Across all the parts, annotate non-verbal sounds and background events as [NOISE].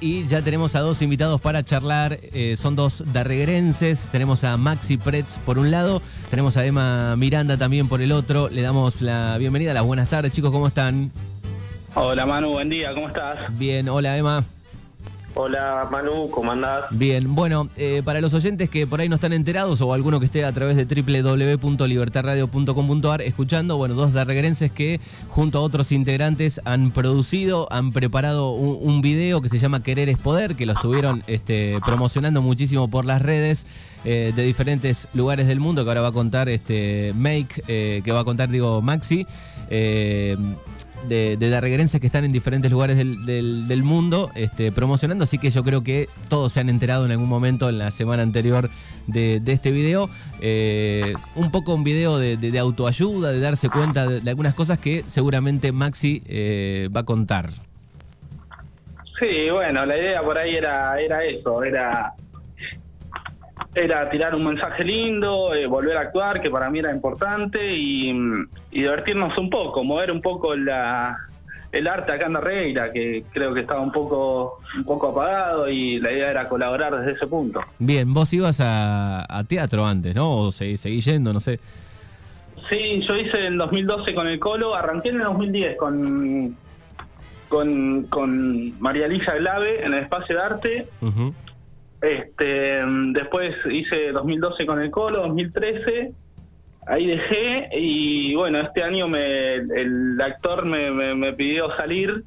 y ya tenemos a dos invitados para charlar. Eh, son dos darreguerenses. Tenemos a Maxi Pretz por un lado, tenemos a Emma Miranda también por el otro. Le damos la bienvenida, las buenas tardes, chicos, ¿cómo están? Hola Manu, buen día, ¿cómo estás? Bien, hola Emma. Hola Manu, ¿cómo andás? Bien, bueno, eh, para los oyentes que por ahí no están enterados o alguno que esté a través de www.libertadradio.com.ar escuchando, bueno, dos darreguerenses que junto a otros integrantes han producido, han preparado un, video que se llama Querer es Poder, que lo estuvieron este, promocionando muchísimo por las redes eh, de diferentes lugares del mundo, que ahora va a contar este Make, eh, que va a contar, digo, Maxi de, de que están en diferentes lugares del, mundo este, promocionando, así que yo creo que todos se han enterado en algún momento en la semana anterior de, este video. Eh, un poco un video de, autoayuda, de darse cuenta de, algunas cosas que seguramente Maxi eh, va a contar. Sí, bueno, la idea por ahí era, era eso, era era tirar un mensaje lindo, eh, volver a actuar, que para mí era importante, y, divertirnos un poco, mover un poco la, el arte acá en Darreira, que creo que estaba un poco, un poco apagado y la idea era colaborar desde ese punto. Bien, vos ibas a, teatro antes, ¿no? O seguís, yendo, no sé. Sí, yo hice en 2012 con el Colo, arranqué en el 2010 con, con, con María Lisa Glave en el Espacio de Arte. Este, después hice 2012 con el Colo, 2013, ahí dejé y bueno, este año me, el actor me, pidió salir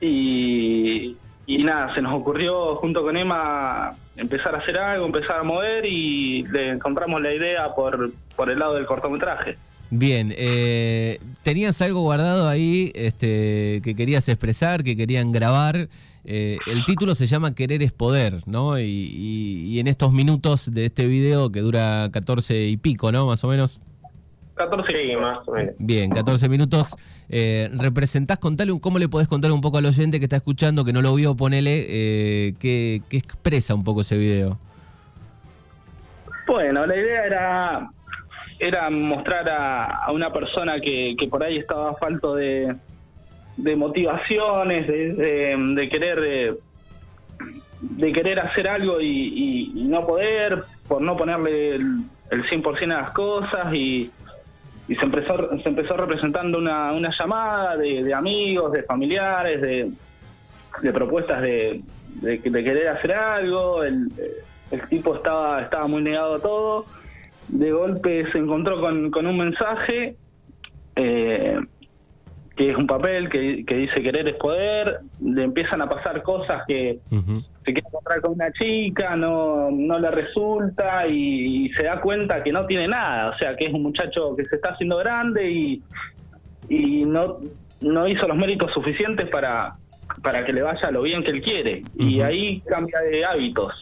y, nada, se nos ocurrió junto con Emma empezar a hacer algo, empezar a mover y le encontramos la idea por, por el lado del cortometraje. Bien, eh, tenías algo guardado ahí este, que querías expresar, que querían grabar. Eh, el título se llama Querer es Poder, ¿no? Y, en estos minutos de este video que dura 14 y pico, ¿no? Más o menos. 14 y más o menos. Bien, 14 minutos. Eh, ¿Representás, contale, cómo le podés contar un poco al oyente que está escuchando, que no lo vio, ponele, eh, qué, expresa un poco ese video? Bueno, la idea era era mostrar a, una persona que, que, por ahí estaba falto de, de motivaciones, de, querer de, querer hacer algo y, no poder, por no ponerle el, el 100% a las cosas y, y se empezó se empezó representando una, una llamada de, amigos, de familiares, de, propuestas de, de, querer hacer algo, el, el tipo estaba, estaba muy negado a todo de golpe se encontró con, con un mensaje eh, que es un papel que, dice querer es poder, le empiezan a pasar cosas que se quiere encontrar con una chica, no, no le resulta y, se da cuenta que no tiene nada, o sea que es un muchacho que se está haciendo grande y, y no, no hizo los méritos suficientes para, para que le vaya lo bien que él quiere. Y ahí cambia de hábitos.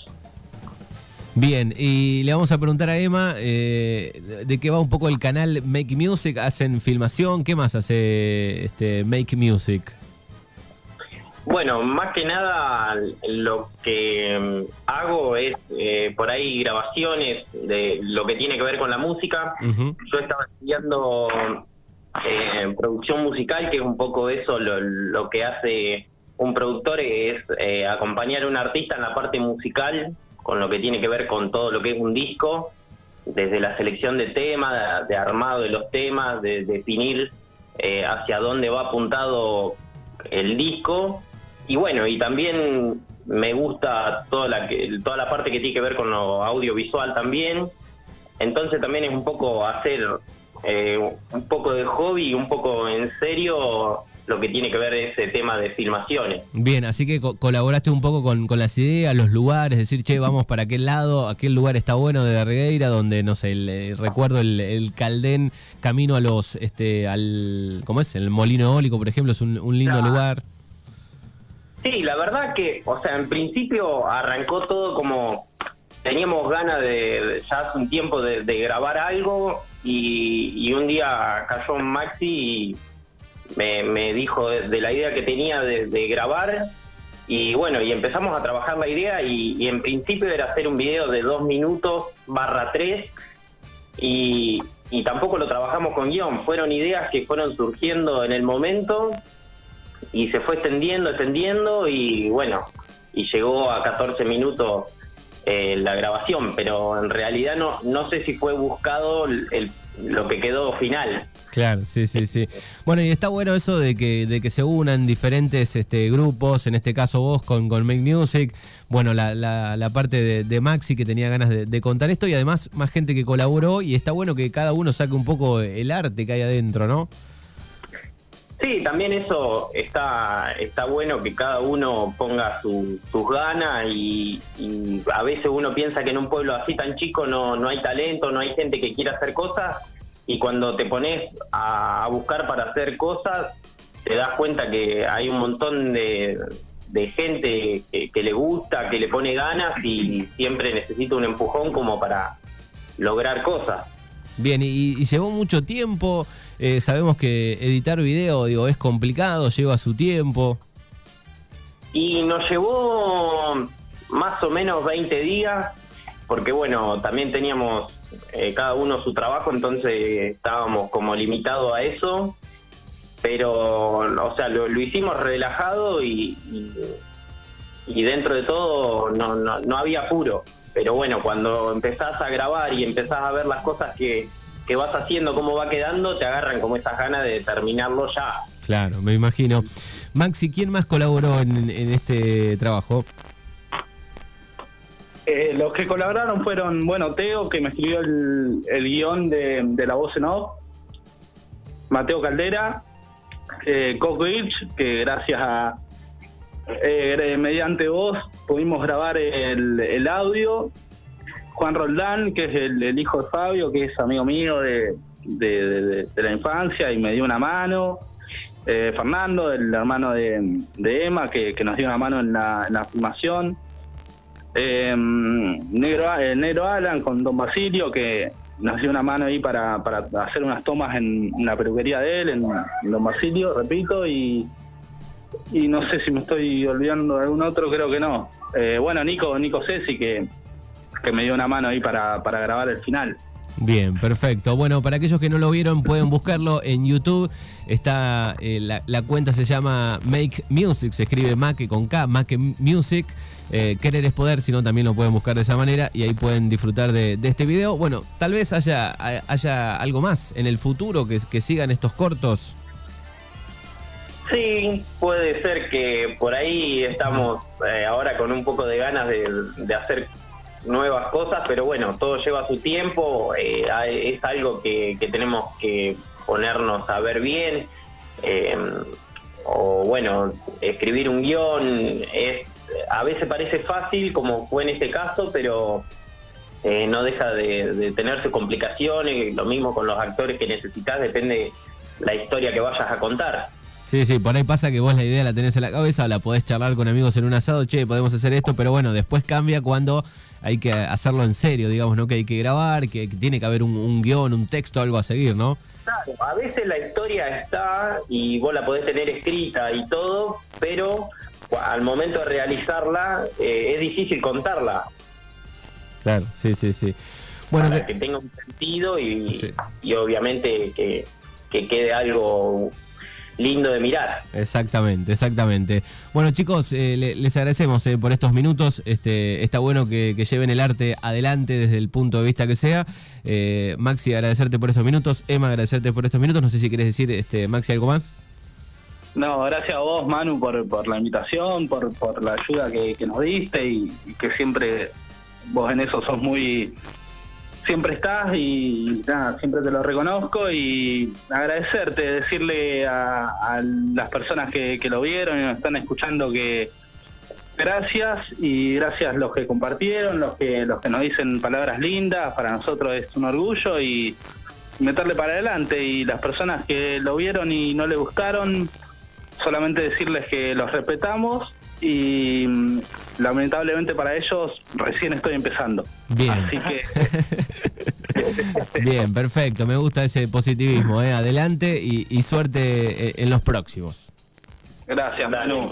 Bien, y le vamos a preguntar a Emma eh, de qué va un poco el canal Make Music. ¿Hacen filmación? ¿Qué más hace este Make Music? Bueno, más que nada lo que mm, hago es eh, por ahí grabaciones de lo que tiene que ver con la música. Yo estaba estudiando eh, producción musical, que es un poco eso lo, lo que hace un productor, es acompañar a un artista en la parte musical con lo que tiene que ver con todo lo que es un disco, desde la selección de temas, de, armado de los temas, de, definir eh, hacia dónde va apuntado el disco. Y bueno, y también me gusta toda la, toda la parte que tiene que ver con lo audiovisual también. Entonces también es un poco hacer eh, un poco de hobby, un poco en serio lo que tiene que ver ese tema de filmaciones. Bien, así que colaboraste un poco con, las ideas, los lugares, decir, che, vamos para aquel lado, aquel lugar está bueno de Darregueira, donde, no sé, eh, recuerdo el, Caldén, camino a los, este, al, ¿cómo es? El Molino Eólico, por ejemplo, es un, lindo lugar. Sí, la verdad que, o sea, en principio arrancó todo como teníamos ganas de, ya hace un tiempo de, grabar algo y, un día cayó Maxi y me, dijo de, la idea que tenía de, grabar y bueno, y empezamos a trabajar la idea y, en principio era hacer un video de dos minutos barra tres y, tampoco lo trabajamos con guion, fueron ideas que fueron surgiendo en el momento y se fue extendiendo, extendiendo y bueno, y llegó a 14 minutos eh, la grabación, pero en realidad no, no sé si fue buscado el, lo que quedó final. Claro, sí, sí, sí. Bueno, y está bueno eso de que, de que se unan diferentes este, grupos, en este caso vos con, con Make Music, bueno, la, la, parte de, Maxi que tenía ganas de, contar esto y además más gente que colaboró y está bueno que cada uno saque un poco el arte que hay adentro, ¿no? Sí, también eso está, está bueno que cada uno ponga sus ganas y, a veces uno piensa que en un pueblo así tan chico no, no hay talento, no hay gente que quiera hacer cosas y cuando te pones a, buscar para hacer cosas te das cuenta que hay un montón de, gente que, le gusta, que le pone ganas y siempre necesita un empujón como para lograr cosas. Bien, y, y llevó mucho tiempo. Eh, sabemos que editar video digo, es complicado, lleva su tiempo. Y nos llevó más o menos 20 días, porque bueno, también teníamos eh, cada uno su trabajo, entonces estábamos como limitados a eso. Pero, o sea, lo, hicimos relajado y, y, dentro de todo no, no, no había apuro. Pero bueno, cuando empezás a grabar y empezás a ver las cosas que, que vas haciendo, cómo va quedando, te agarran como esas ganas de terminarlo ya. Claro, me imagino. Maxi, ¿quién más colaboró en, este trabajo? Eh, los que colaboraron fueron, bueno, Teo, que me escribió el, guion de, La Voz en Off, Mateo Caldera, eh, Coco que gracias a, eh, mediante vos pudimos grabar el, el audio Juan Roldán, que es el, hijo de Fabio, que es amigo mío de, la infancia y me dio una mano. Eh, Fernando, el hermano de, Emma, que, nos dio una mano en la, filmación. Eh, negro, el eh, negro Alan con Don Basilio, que nos dio una mano ahí para, hacer unas tomas en, la peluquería de él, en, Don Basilio, repito, y, y no sé si me estoy olvidando de algún otro, creo que no. bueno, Nico, Nico Ceci, que, que me dio una mano ahí para, para grabar el final. Bien, perfecto. Bueno, para aquellos que no lo vieron, pueden buscarlo en YouTube. Está eh, la, cuenta se llama Make Music, se escribe Make con K, Make Music. Eh, querer es poder, si no también lo pueden buscar de esa manera y ahí pueden disfrutar de, este video. Bueno, tal vez haya, haya algo más en el futuro que sigan estos cortos. Sí, puede ser que por ahí estamos eh, ahora con un poco de ganas de, de hacer nuevas cosas, pero bueno, todo lleva su tiempo, eh, es algo que, tenemos que ponernos a ver bien, em, o bueno, escribir un guion es a veces parece fácil, como fue en este caso, pero eh, no deja de, de, tener sus complicaciones, lo mismo con los actores que necesitas, depende la historia que vayas a contar. Sí, sí, por ahí pasa que vos la idea la tenés en la cabeza, la podés charlar con amigos en un asado, che, podemos hacer esto, pero bueno, después cambia cuando hay que hacerlo en serio, digamos, ¿no? Que hay que grabar, que, tiene que haber un, guion, un texto, algo a seguir, ¿no? Claro, a veces la historia está y vos la podés tener escrita y todo, pero al momento de realizarla eh, es difícil contarla. Claro, sí, sí, sí. Bueno, Para que, tenga un sentido y, y obviamente que, que quede algo lindo de mirar. Exactamente, exactamente. Bueno chicos, eh, les agradecemos eh, por estos minutos. Este, está bueno que, lleven el arte adelante desde el punto de vista que sea. Eh, Maxi, agradecerte por estos minutos. Emma, agradecerte por estos minutos. No sé si quieres decir, este, Maxi, algo más. No, gracias a vos, Manu, por, la invitación, por, por la ayuda que, nos diste y, y que siempre vos en eso sos muy siempre estás y nada, siempre te lo reconozco y agradecerte, decirle a, las personas que, lo vieron y nos están escuchando que gracias y gracias los que compartieron, los que, los que nos dicen palabras lindas, para nosotros es un orgullo y meterle para adelante y las personas que lo vieron y no le gustaron, solamente decirles que los respetamos y mm, lamentablemente para ellos recién estoy empezando. Bien. Así que... [LAUGHS] Bien, perfecto. Me gusta ese positivismo. ¿eh? Adelante y, suerte eh, en los próximos. Gracias, Manu.